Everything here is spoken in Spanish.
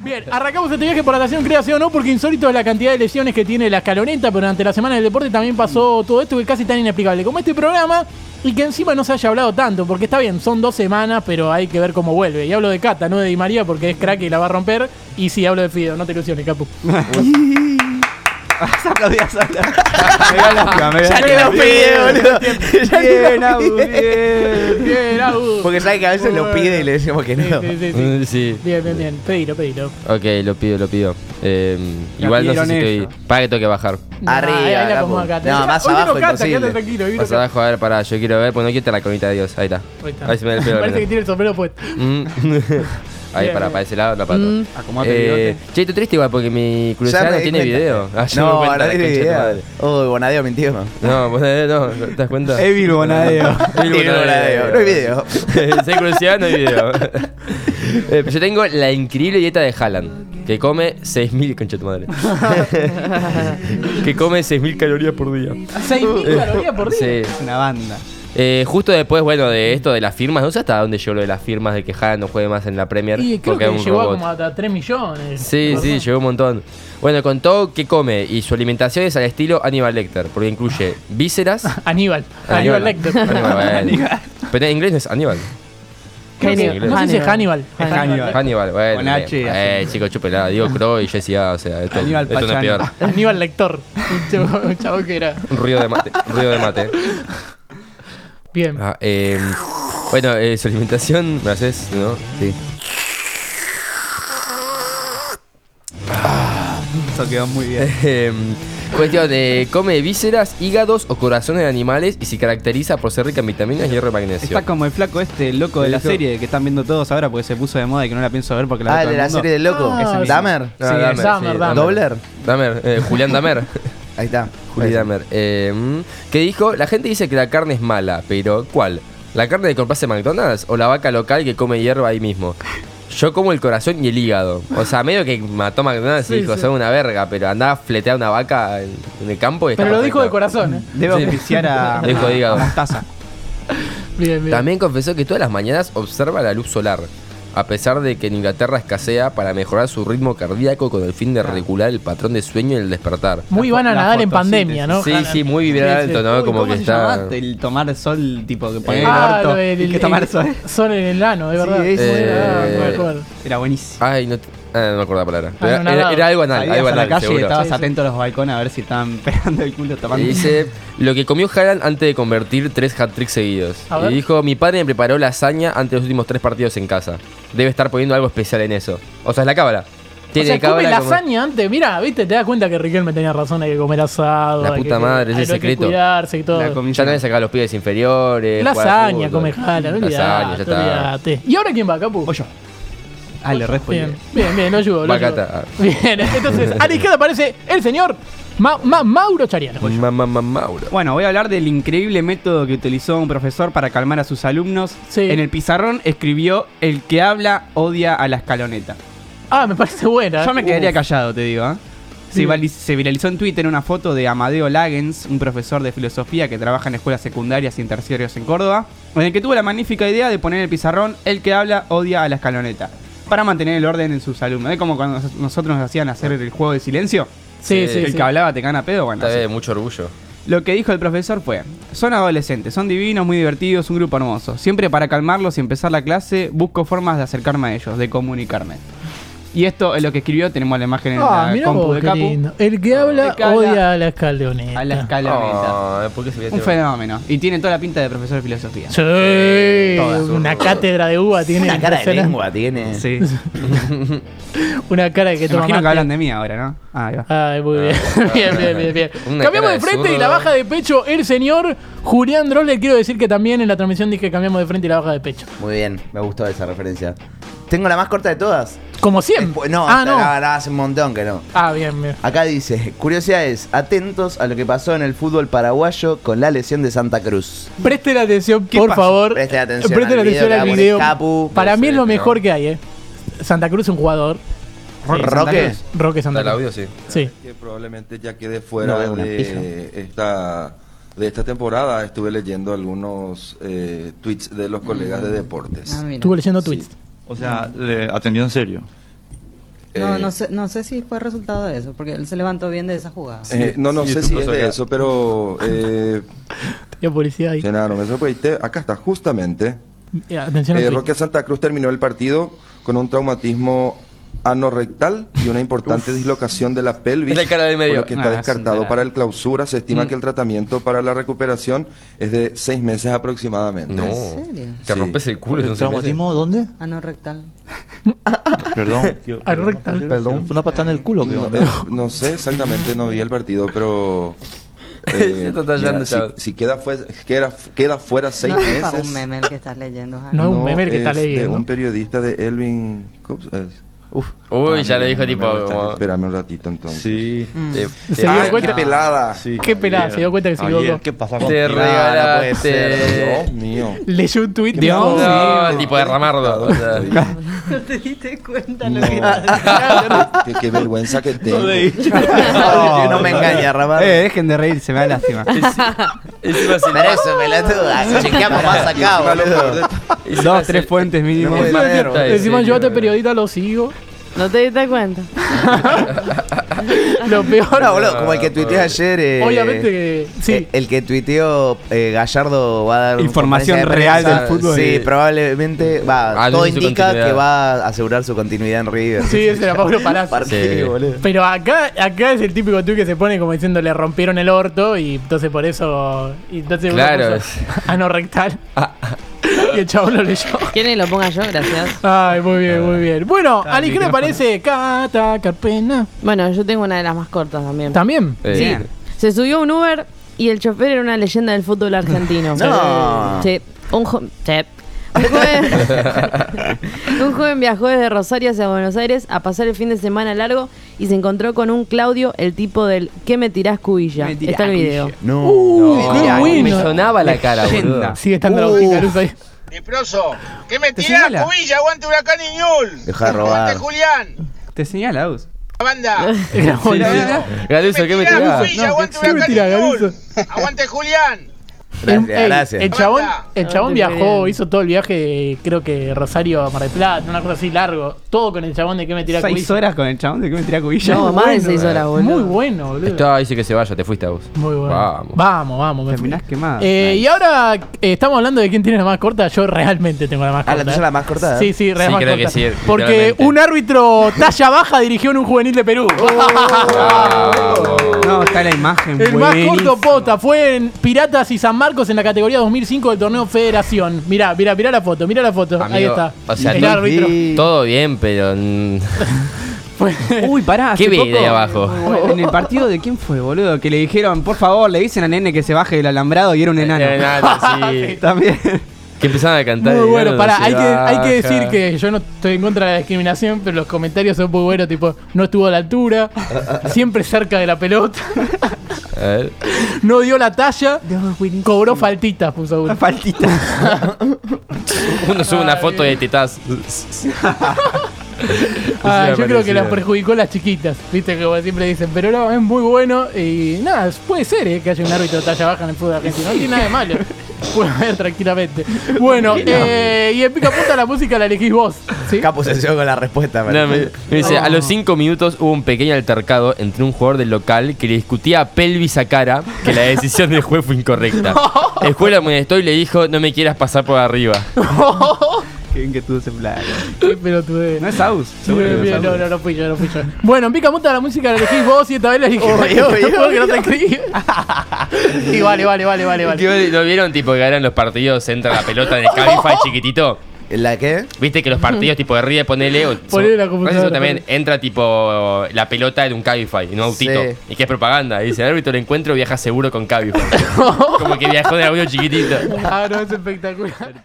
Bien, arrancamos este viaje por natación, creación o no, porque insólito es la cantidad de lesiones que tiene la escaloneta, pero durante la semana del deporte también pasó todo esto que casi tan inexplicable como este programa y que encima no se haya hablado tanto, porque está bien, son dos semanas, pero hay que ver cómo vuelve. Y hablo de Cata, no de Di María, porque es crack y la va a romper. Y sí, hablo de Fido, no te ilusiones, Capu. Se aplaudía sola. Ya que lo pide, boludo. Bien, Abu, bien. Bien, Abu. Porque sabe que a veces lo pide y le decimos que no. Sí, sí, sí, sí. Mm, Sí. Bien, bien, bien. Pedilo, pedilo. Ok, lo pido, lo pido. Eh, igual no sé si pidieron estoy. ellos. Para que tengo que bajar. Arriba, Ahí, Capu. No, más hoy vino abajo, Cata, imposible. quédate tranquilo. hoy vino Más Cata. abajo, a ver, para, yo quiero ver, pues no quiero estar la conita de Dios. Ahí está. Ahí está. Ahí se me el pelo. Parece que tiene el sombrero puesto. Mm. Ahí, para, para ese lado, la pata. Mm. Eh, che, estoy triste igual porque mi me no tiene cuenta. video. Ah, No, no tiene madre. Uy, Bonadeo mintió. No, vos, eh, no, ¿te das cuenta? Evil Bonadeo. Evil Bonadeo, no hay video. Si hay curiosidad, no hay video. Eh, pero yo tengo la increíble dieta de Haaland, que come 6.000, concha de tu madre. que come 6.000 calorías por día. 6.000 calorías por día. Sí. Es una banda. Eh, justo después, bueno, de esto de las firmas, no sé hasta dónde llegó lo de las firmas de que Haaland no juegue más en la Premier Y creo porque que un llegó robot. como hasta 3 millones. Sí, ¿verdad? sí, llegó un montón. Bueno, contó qué come y su alimentación es al estilo Hannibal Lecter, porque incluye vísceras. Aníbal. Aníbal Lecter. Aníbal, bueno. Pero en inglés no es Aníbal. Que- Hannibal. no sé si es Hannibal. Hannibal. Hannibal, bueno. Con H eh, así. chico, chúpela. Digo Crow y Jesse A, o sea, esto, Aníbal esto no es peor. Pachano. Aníbal Lector. Un chavo- Un chavo que era. Un ruido de mate. Un ruido de mate. Bien. Ah, eh, bueno, eh, su alimentación, ¿me haces? ¿No? Sí. Eso quedó muy bien. Eh, cuestión de come vísceras, hígados o corazones de animales y se caracteriza por ser rica en vitaminas, hierro y magnesio. Está como el flaco este, el loco de la Dijo- serie que están viendo todos ahora porque se puso de moda y que no la pienso ver porque la ve Ah, todo de el la mundo. serie del loco. Ah, Ese sí. Dahmer. Ah, Sí, Dahmer, Dahmer, sí, Dahmer. Dobler. Dahmer, eh, Julián Damer. Ahí está. Juli Dahmer. Eh, que dijo, la gente dice que la carne es mala, pero ¿cuál? ¿La carne que compras en McDonald's o la vaca local que come hierba ahí mismo? Yo como el corazón y el hígado. O sea, medio que mató McDonald's y Sí, dijo, sí. son una verga, pero andaba a fletear una vaca en, en el campo y Pero lo dijo de corazón, ¿eh? Auspiciar a, Dijo a- hígado. a Mostaza. Bien, bien. También confesó que todas las mañanas observa la luz solar, a pesar de que en Inglaterra escasea para mejorar su ritmo cardíaco con el fin de regular el patrón de sueño y el despertar. Muy van a nadar en pandemia, ¿no? Sí, sí, muy vibral Sí, sí. alto, ¿no? Uy, Como ¿Cómo que se está... llama? El tomar sol, tipo que poner Ah, el orto. que tomar sol. Sol en el ano, de Sí, verdad. eso Ah, era. no me acuerdo. Era buenísimo. Ay, no, te- ah, no me acuerdo la palabra. Ah, Era, no, era- nada. era algo anal, algo la anal, y seguro. estabas Sí, sí. atento a los balcones a ver si estaban pegando el culo tapando. Y dice lo que comió Haaland antes de convertir tres hat-tricks seguidos. A ver. Y dijo, mi padre me preparó lasaña antes de los últimos tres partidos en casa. Debe estar poniendo algo especial en eso. O sea, es la cábala. O Tiene sea, come como- lasaña antes. Mira, viste, te das cuenta que Riquelme tenía razón, hay que comer asado. La puta que- madre, ese hay que secreto. cuidarse y todo. La. Ya es sacar los pies inferiores. Lasaña, come jala, no Lasaña, ya está. olvidate. ¿Y ahora quién va, Capu? O yo. Ah, le respondi. Bien, bien, bien, lo ayudo. Bacata. Bien, entonces, a la izquierda aparece el señor Ma- Ma- Mauro Chariano. Ma- ma- ma- Mauro. Bueno, voy a hablar del increíble método que utilizó un profesor para calmar a sus alumnos. Sí. En el pizarrón escribió: El que habla odia a la escaloneta. Ah, me parece buena. Yo me quedaría Uf. callado, te digo. ¿eh? Se, viralizó en Twitter una foto de Amadeo Lagens, un profesor de filosofía que trabaja en escuelas secundarias y en terciarios en Córdoba, en el que tuvo la magnífica idea de poner en el pizarrón el que habla odia a la escaloneta, para mantener el orden en sus alumnos. Es como cuando nos- nosotros nos hacían hacer el juego de silencio, Sí, Sí, sí, el sí. que hablaba te gana pedo, bueno. Está así. bien, mucho orgullo. Lo que dijo el profesor fue, son adolescentes, son divinos, muy divertidos, un grupo hermoso. Siempre para calmarlos y empezar la clase, busco formas de acercarme a ellos, de comunicarme. Y esto es lo que escribió, tenemos la imagen en Ah, la compu vos, de Capu. lindo. El que habla El odia a la escaloneta. A la escaloneta. Ah, ¿por qué se veía Un este- fenómeno. Y tiene toda la pinta de profesor de filosofía. Sí, Toda. una cátedra de uva tiene. Una cara de lengua tiene. Sí. Una cara que Me toma imagino que hablan de mí ahora, ¿no? Ah, ahí va. Ay, muy bien. bien, bien, bien, bien. Una Cambiamos de de frente y la baja de pecho el señor Julián Droller. Quiero decir que también en la transmisión dije que cambiamos de frente y la baja de pecho. Muy bien, me gustó esa referencia. Tengo la más corta de todas. Como siempre. No, ah, no. la- la hace un montón que no. Ah, bien, bien. Acá dice, curiosidades, atentos a lo que pasó en el fútbol paraguayo con la lesión de Santa Cruz. Presten atención, ¿Qué por pasó? favor. Presten atención Presten al atención video al video. Capu. Para mí es lo pero- mejor que hay, ¿eh? Santa Cruz es un jugador. Roque. Cruz. Roque Santa ¿Está el Cruz. audio? Sí. Sí. que probablemente ya quede fuera de esta de esta temporada. Estuve leyendo algunos eh, tweets de los colegas de deportes. Ah, mira. Estuve leyendo tweets. O sea, le atendió en serio. No, Eh, no sé, no sé si fue resultado de eso, porque él se levantó bien de esa jugada. eh, no, no Sí, sé tú si es de eso, pero eh, Tenía policía ahí. Genaro, me sorprendiste. Acá está, justamente. Eh, Atención al Eh. Roque Santa Cruz terminó el partido con un traumatismo anorrectal y una importante dislocación de la pelvis, Es la cara del medio. por lo que está Ah, descartado es para el clausura. Se estima Mm. que el tratamiento para la recuperación es de seis meses aproximadamente. No. ¿En serio? Te Sí. rompes el culo. ¿El no traumatismo dónde? Ano rectal. Perdón. tío, Ah, rectal. Perdón, una patada en el culo. ¿qué No, eh, no sé exactamente, no vi el partido, pero... eh, mira, si, si queda, fue- queda, queda fuera seis no es para meses... un meme el que estás leyendo. Jaime. No, es un meme el que es está de leyendo. un periodista de Elvin... ¿cómo se- es? Uf. Uy, ya le dijo tipo. como- Espérame un ratito entonces. Sí. te- Se te- dio cuenta. qué pelada. sí. Qué pelada, se dio cuenta que se equivocó. ¿Qué pasa Te contigo? regalaste. Dios mío. Leyó un tweet de. No, tipo de ramardo. No te diste cuenta No. lo que qué, qué vergüenza que tengo. No, no me engaña, Ramón. Eh, dejen de reírse, me da lástima. Encima se Pero eso, pelotuda. Chequeamos más acá, boludo. Dos, tres fuentes mínimo. No Encima, yo a este periodista lo sigo. No te diste cuenta. Lo peor. No, boludo, como el que tuiteó ayer. eh, Obviamente que. Sí. eh, El que tuiteó eh, Gallardo va a dar Información de real del fútbol. Sí, probablemente. Va, Ah, todo indica que va a asegurar su continuidad en River. Sí, ese era Pablo Palazzo. Partido, Sí. boludo. Pero acá, acá es el típico tuit que se pone como diciendo le rompieron el orto y entonces por eso. Y entonces Claro. anorrectal. y el lo leyó. ¿Quieren que lo ponga yo? Gracias. Ay, muy bien, muy bien. Bueno, Está Ali, el ¿qué le micrófono. parece Cata Carpena? Bueno, yo tengo una de las más cortas también. ¿También? Bien. Se subió un Uber y el chofer era una leyenda del fútbol argentino. No. Sí, un, jo- sí. Un joven, un joven viajó desde Rosario hacia Buenos Aires a pasar el fin de semana largo y se encontró con un Claudio, el tipo del ¿Qué me tirás cubilla? Me tirás Está el video. cubilla. No. Uh, qué bueno. Me sonaba la cara, Leyenda. boludo. Sigue estando la luz ahí. Leproso, ¿qué me ¿Te tirás, señala? cubilla? Aguante Huracán y Ñul. Deja de robar. Aguante Julián. Te señala, Us. La banda. Galuso, ¿qué me tirás, tirás? cubilla? No, Aguante ¿qué me Huracán tirás. Galuso? Aguante Julián. Gracias, El- ey, gracias. El chabón, el Ah, chabón viajó, hizo todo el viaje, creo que Rosario a Mar del Plata, una cosa así largo. Todo con el chabón de que me tira Seis cubilla. horas con el chabón de que me tira cubilla. No, más de seis horas, boludo. Muy bueno, boludo. Esto dice que se vaya, te fuiste a vos. Muy bueno. Vamos. Vamos, vamos. me fui. Terminás quemado. Eh, Y ahora eh, estamos hablando de quién tiene la más corta. Yo realmente tengo la más Ah, corta. la tuya la más corta. Sí, sí, real Sí, más creo que sí, Porque un árbitro talla baja dirigió en un juvenil de Perú. No, está la imagen. El más corto pota fue en Piratas y San Marcos en la categoría 2005 del torneo Federación. Mirá, mirá, mirá la foto, mirá la foto. Ahí está. o sea, el árbitro. Todo bien, pero. Uy, pará. ¿Qué vi de abajo? En el partido de quién fue, boludo, que le dijeron, por favor, le dicen a nene que se baje del alambrado y era un enano. Enano, sí. También. Que empezaban a cantar. Muy bueno, hay que, hay que decir que yo no estoy en contra de la discriminación, pero los comentarios son muy buenos, tipo, no estuvo a la altura, siempre cerca de la pelota, A ver. no dio la talla, cobró faltitas, puso uno. Faltita. Uno sube una foto de tetas. Ah, yo creo que las perjudicó las chiquitas, viste, como siempre dicen, pero no, es muy bueno y nada, puede ser eh, que haya un árbitro de talla baja en el fútbol argentino, no tiene nada de malo, puede haber tranquilamente. Bueno, eh, y en pica punta la música la elegís vos, ¿sí? Capo se con la respuesta. No, me, me dice, a los 5 minutos hubo un pequeño altercado entre un jugador del local que le discutía a pelvis a cara que la decisión del juez fue incorrecta. El juez amonestó y le dijo, no me quieras pasar por arriba. Que tuvo ese plan. Qué pelotudez. No es Aus. no no, no, no fui yo, no fui yo. Bueno, en pica punta la música la elegís vos y esta vez la elegí Obvio, obvio, porque no te escribí. y vale, vale, vale, vale, vale. ¿No vieron tipo que ganan los partidos, entra la pelota en el Cabify chiquitito? ¿La qué? Viste que los partidos tipo de ríe, ponele. O, Ponele la computadora, eso también entra tipo la pelota en un Cabify, en un autito. Sí. Y que es propaganda. Y dice, el árbitro del encuentro viaja seguro con Cabify. Como que viajó de audio chiquitito. Ah, no, es espectacular.